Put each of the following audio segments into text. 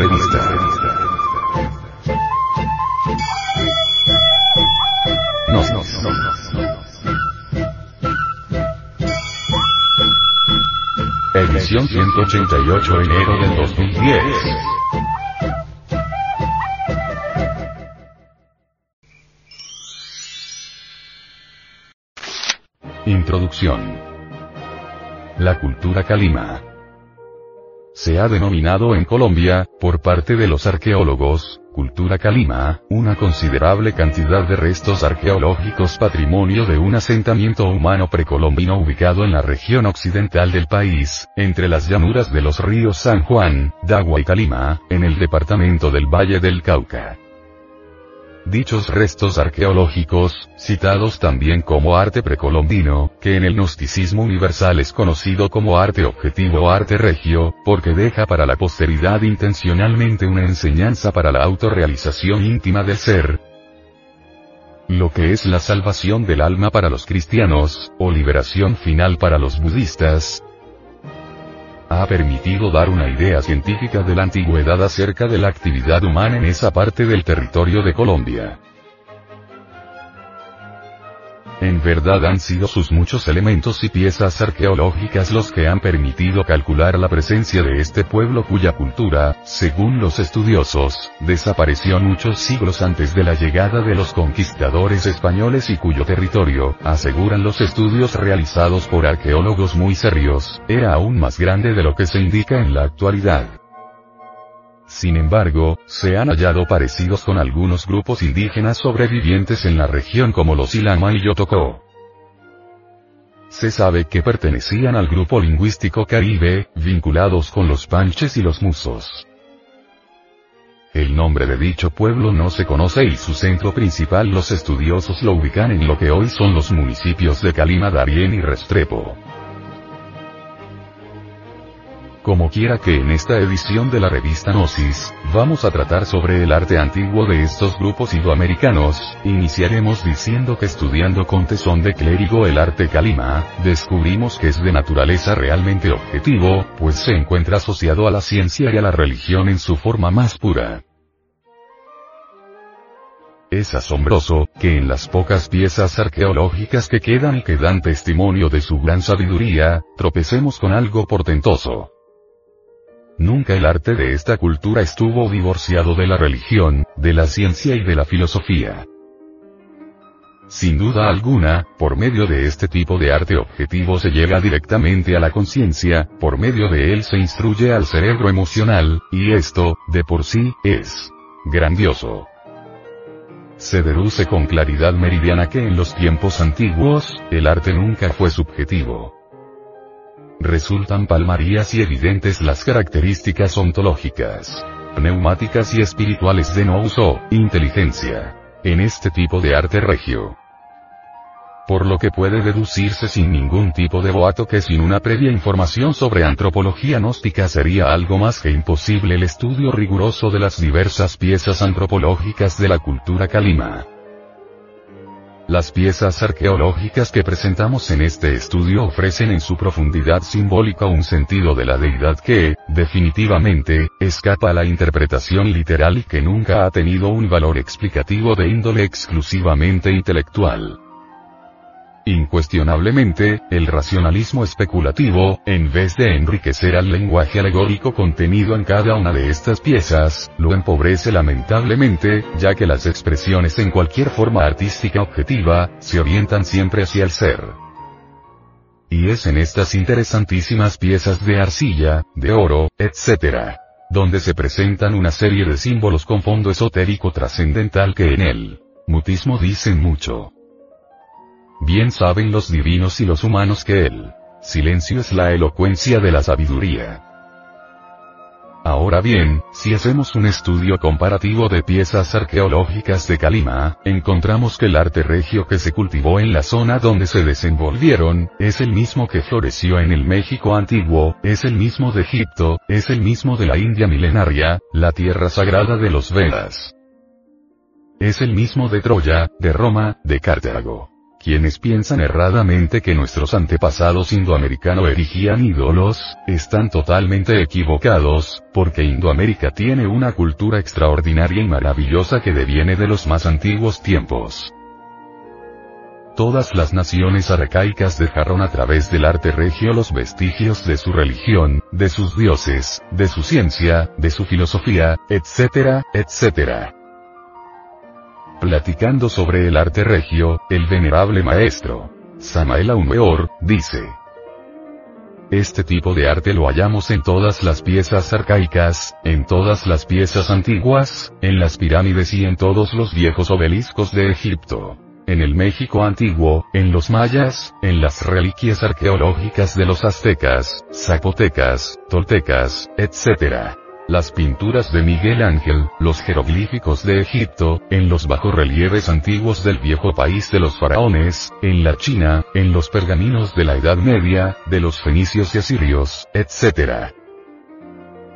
revista. No, no, no, Edición 188 enero del 2010. Introducción. La cultura calima. Se ha denominado en Colombia, por parte de los arqueólogos, cultura calima, una considerable cantidad de restos arqueológicos patrimonio de un asentamiento humano precolombino ubicado en la región occidental del país, entre las llanuras de los ríos San Juan, Dagua y Calima, en el departamento del Valle del Cauca. Dichos restos arqueológicos, citados también como arte precolombino, que en el gnosticismo universal es conocido como arte objetivo o arte regio, porque deja para la posteridad intencionalmente una enseñanza para la autorrealización íntima del ser, lo que es la salvación del alma para los cristianos, o liberación final para los budistas, ha permitido dar una idea científica de la antigüedad acerca de la actividad humana en esa parte del territorio de Colombia. En verdad han sido sus muchos elementos y piezas arqueológicas los que han permitido calcular la presencia de este pueblo cuya cultura, según los estudiosos, desapareció muchos siglos antes de la llegada de los conquistadores españoles y cuyo territorio, aseguran los estudios realizados por arqueólogos muy serios, era aún más grande de lo que se indica en la actualidad. Sin embargo, se han hallado parecidos con algunos grupos indígenas sobrevivientes en la región como los Ilama y Yotoko. Se sabe que pertenecían al grupo lingüístico caribe, vinculados con los panches y los musos. El nombre de dicho pueblo no se conoce y su centro principal los estudiosos lo ubican en lo que hoy son los municipios de Calima, Darién y Restrepo. Como quiera que en esta edición de la revista Gnosis, vamos a tratar sobre el arte antiguo de estos grupos idoamericanos, iniciaremos diciendo que estudiando con tesón de clérigo el arte calima, descubrimos que es de naturaleza realmente objetivo, pues se encuentra asociado a la ciencia y a la religión en su forma más pura. Es asombroso, que en las pocas piezas arqueológicas que quedan y que dan testimonio de su gran sabiduría, tropecemos con algo portentoso. Nunca el arte de esta cultura estuvo divorciado de la religión, de la ciencia y de la filosofía. Sin duda alguna, por medio de este tipo de arte objetivo se llega directamente a la conciencia, por medio de él se instruye al cerebro emocional, y esto, de por sí, es grandioso. Se deduce con claridad meridiana que en los tiempos antiguos, el arte nunca fue subjetivo resultan palmarías y evidentes las características ontológicas, pneumáticas y espirituales de no uso, inteligencia, en este tipo de arte regio. Por lo que puede deducirse sin ningún tipo de boato que sin una previa información sobre antropología gnóstica sería algo más que imposible el estudio riguroso de las diversas piezas antropológicas de la cultura calima. Las piezas arqueológicas que presentamos en este estudio ofrecen en su profundidad simbólica un sentido de la deidad que, definitivamente, escapa a la interpretación literal y que nunca ha tenido un valor explicativo de índole exclusivamente intelectual. Incuestionablemente, el racionalismo especulativo, en vez de enriquecer al lenguaje alegórico contenido en cada una de estas piezas, lo empobrece lamentablemente, ya que las expresiones en cualquier forma artística objetiva, se orientan siempre hacia el ser. Y es en estas interesantísimas piezas de arcilla, de oro, etc., donde se presentan una serie de símbolos con fondo esotérico trascendental que en el mutismo dicen mucho. Bien saben los divinos y los humanos que el silencio es la elocuencia de la sabiduría. Ahora bien, si hacemos un estudio comparativo de piezas arqueológicas de Calima, encontramos que el arte regio que se cultivó en la zona donde se desenvolvieron, es el mismo que floreció en el México antiguo, es el mismo de Egipto, es el mismo de la India milenaria, la tierra sagrada de los Vedas. Es el mismo de Troya, de Roma, de Cartago Quienes piensan erradamente que nuestros antepasados indoamericanos erigían ídolos, están totalmente equivocados, porque Indoamérica tiene una cultura extraordinaria y maravillosa que deviene de los más antiguos tiempos. Todas las naciones arcaicas dejaron a través del arte regio los vestigios de su religión, de sus dioses, de su ciencia, de su filosofía, etcétera, etcétera. Platicando sobre el arte regio, el venerable maestro, Samael Aumeor, dice. Este tipo de arte lo hallamos en todas las piezas arcaicas, en todas las piezas antiguas, en las pirámides y en todos los viejos obeliscos de Egipto. En el México antiguo, en los mayas, en las reliquias arqueológicas de los aztecas, zapotecas, toltecas, etc las pinturas de Miguel Ángel, los jeroglíficos de Egipto, en los bajorrelieves antiguos del viejo país de los faraones, en la China, en los pergaminos de la Edad Media, de los fenicios y asirios, etc.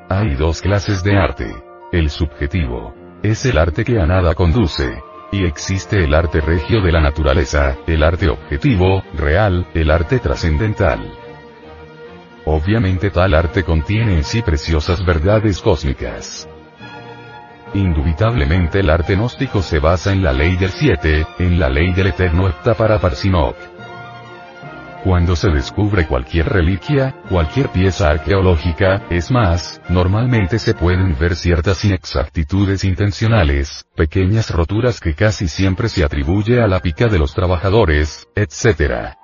Hay dos clases de arte. El subjetivo. Es el arte que a nada conduce. Y existe el arte regio de la naturaleza, el arte objetivo, real, el arte trascendental. Obviamente tal arte contiene en sí preciosas verdades cósmicas. Indubitablemente el arte gnóstico se basa en la ley del siete, en la ley del eterno para Parsinok. Cuando se descubre cualquier reliquia, cualquier pieza arqueológica, es más, normalmente se pueden ver ciertas inexactitudes intencionales, pequeñas roturas que casi siempre se atribuye a la pica de los trabajadores, etc.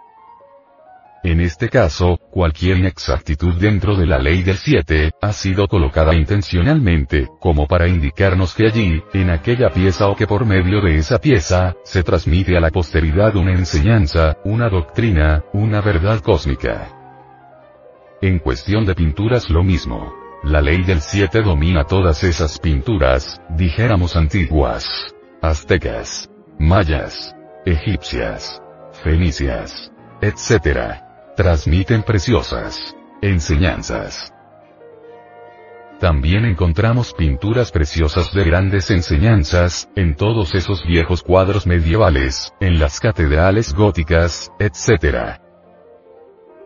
En este caso, cualquier inexactitud dentro de la ley del 7, ha sido colocada intencionalmente, como para indicarnos que allí, en aquella pieza o que por medio de esa pieza, se transmite a la posteridad una enseñanza, una doctrina, una verdad cósmica. En cuestión de pinturas lo mismo. La ley del 7 domina todas esas pinturas, dijéramos antiguas, aztecas, mayas, egipcias, fenicias, etc transmiten preciosas enseñanzas. También encontramos pinturas preciosas de grandes enseñanzas, en todos esos viejos cuadros medievales, en las catedrales góticas, etc.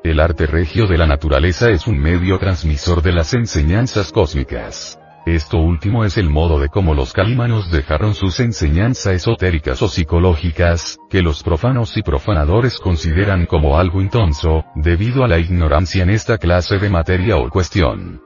El arte regio de la naturaleza es un medio transmisor de las enseñanzas cósmicas. Esto último es el modo de cómo los calímanos dejaron sus enseñanzas esotéricas o psicológicas, que los profanos y profanadores consideran como algo intonso, debido a la ignorancia en esta clase de materia o cuestión.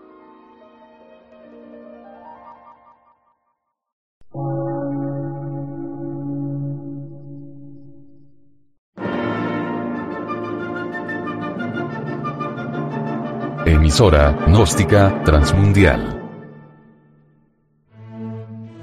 Emisora, gnóstica, transmundial